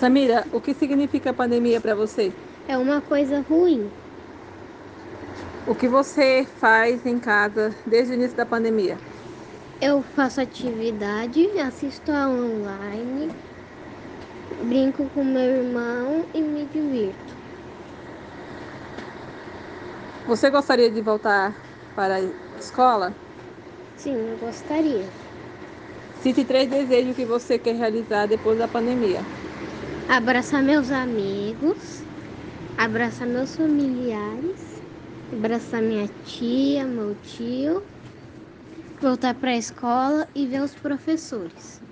Samira, o que significa pandemia para você? É uma coisa ruim. O que você faz em casa desde o início da pandemia? Eu faço atividade, assisto a online, brinco com meu irmão e me divirto. Você gostaria de voltar para a escola? Sim, eu gostaria. Cite três desejos que você quer realizar depois da pandemia. Abraçar meus amigos, abraçar meus familiares, abraçar minha tia, meu tio, voltar para a escola e ver os professores.